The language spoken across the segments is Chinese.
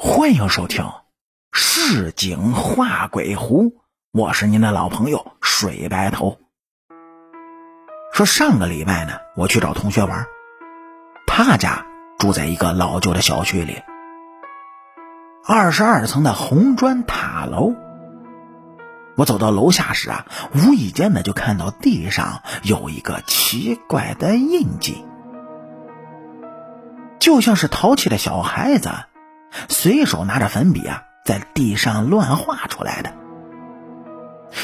欢迎收听《市井画鬼狐》，我是您的老朋友水白头。说上个礼拜呢，我去找同学玩，他家住在一个老旧的小区里，二十二层的红砖塔楼。我走到楼下时啊，无意间的就看到地上有一个奇怪的印记，就像是淘气的小孩子。随手拿着粉笔啊，在地上乱画出来的，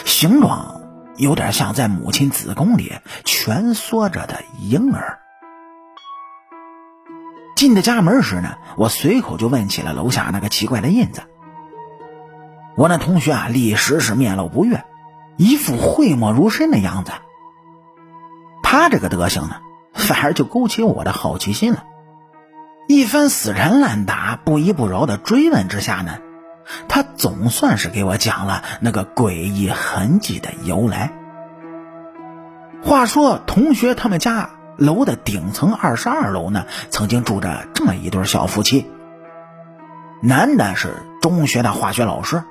形状有点像在母亲子宫里蜷缩着的婴儿。进的家门时呢，我随口就问起了楼下那个奇怪的印子。我那同学啊，立时是面露不悦，一副讳莫如深的样子。他这个德行呢，反而就勾起我的好奇心了。一番死缠烂打、不依不饶的追问之下呢，他总算是给我讲了那个诡异痕迹的由来。话说，同学他们家楼的顶层二十二楼呢，曾经住着这么一对小夫妻。男的是中学的化学老师，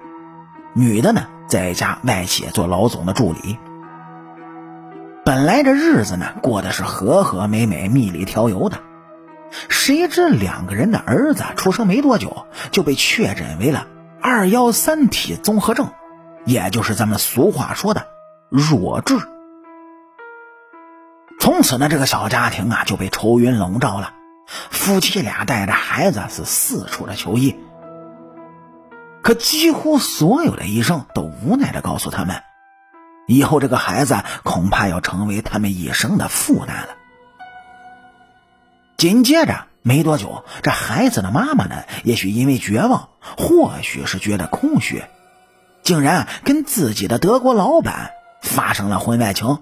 女的呢在家外企做老总的助理。本来这日子呢过得是和和美美、蜜里调油的。谁知两个人的儿子出生没多久就被确诊为了二幺三体综合症，也就是咱们俗话说的弱智。从此呢，这个小家庭啊就被愁云笼罩了。夫妻俩带着孩子是四处的求医，可几乎所有的医生都无奈的告诉他们，以后这个孩子恐怕要成为他们一生的负担了。紧接着没多久，这孩子的妈妈呢，也许因为绝望，或许是觉得空虚，竟然跟自己的德国老板发生了婚外情，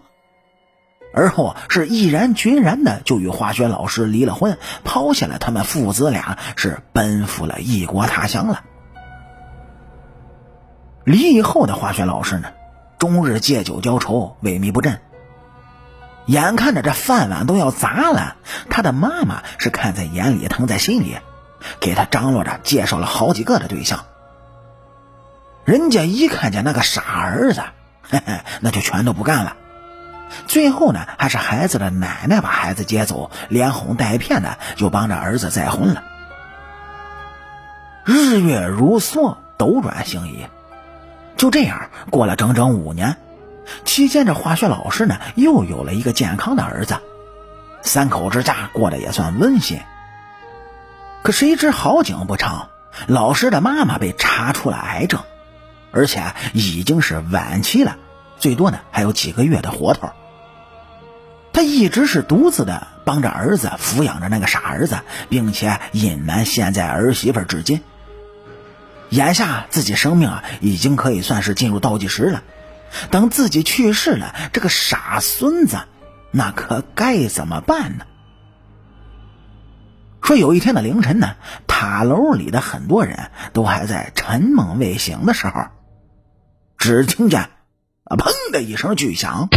而后是毅然决然的就与化学老师离了婚，抛下了他们父子俩，是奔赴了异国他乡了。离异后的化学老师呢，终日借酒浇愁，萎靡不振。眼看着这饭碗都要砸了，他的妈妈是看在眼里，疼在心里，给他张罗着介绍了好几个的对象。人家一看见那个傻儿子，嘿嘿，那就全都不干了。最后呢，还是孩子的奶奶把孩子接走，连哄带骗的就帮着儿子再婚了。日月如梭，斗转星移，就这样过了整整五年。期间，这化学老师呢又有了一个健康的儿子，三口之家过得也算温馨。可谁知好景不长，老师的妈妈被查出了癌症，而且已经是晚期了，最多呢还有几个月的活头。他一直是独自的帮着儿子抚养着那个傻儿子，并且隐瞒现在儿媳妇至今。眼下自己生命啊已经可以算是进入倒计时了。等自己去世了，这个傻孙子，那可该怎么办呢？说有一天的凌晨呢，塔楼里的很多人都还在沉梦未醒的时候，只听见啊砰的一声巨响，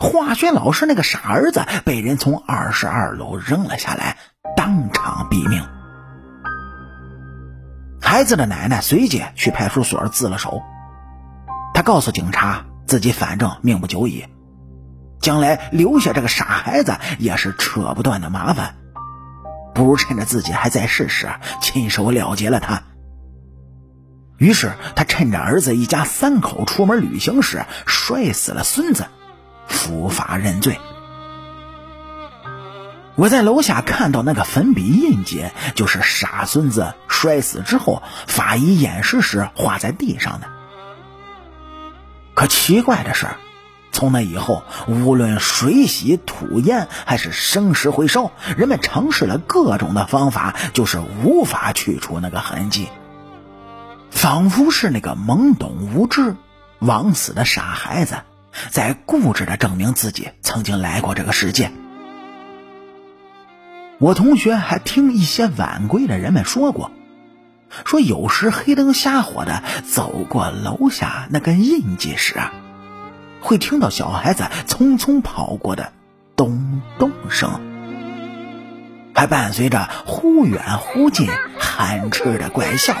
化学老师那个傻儿子被人从二十二楼扔了下来，当场毙命。孩子的奶奶随即去派出所自了首。他告诉警察，自己反正命不久矣，将来留下这个傻孩子也是扯不断的麻烦，不如趁着自己还在世时亲手了结了他。于是他趁着儿子一家三口出门旅行时摔死了孙子，伏法认罪。我在楼下看到那个粉笔印记，就是傻孙子摔死之后法医验尸时画在地上的。可奇怪的是，从那以后，无论水洗、土淹还是生石灰烧，人们尝试了各种的方法，就是无法去除那个痕迹。仿佛是那个懵懂无知、枉死的傻孩子，在固执的证明自己曾经来过这个世界。我同学还听一些晚归的人们说过。说有时黑灯瞎火的走过楼下那个印记时啊，会听到小孩子匆匆跑过的咚咚声。还伴随着忽远忽近、憨痴的怪笑，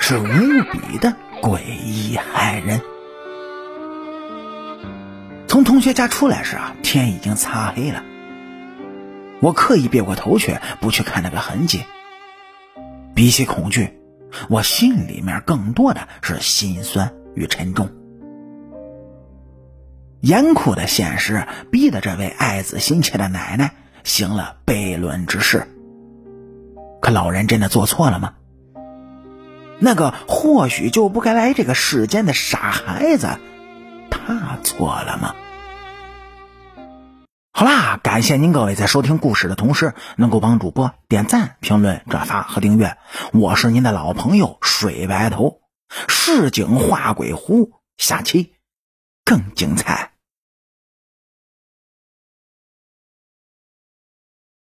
是无比的诡异骇人。从同学家出来时啊，天已经擦黑了。我刻意别过头去，不去看那个痕迹。比起恐惧，我心里面更多的是心酸与沉重。严酷的现实逼得这位爱子心切的奶奶行了悖论之事。可老人真的做错了吗？那个或许就不该来这个世间的傻孩子，他错了吗？好啦，感谢您各位在收听故事的同时，能够帮主播点赞、评论、转发和订阅。我是您的老朋友水白头，市井画鬼狐，下期更精彩。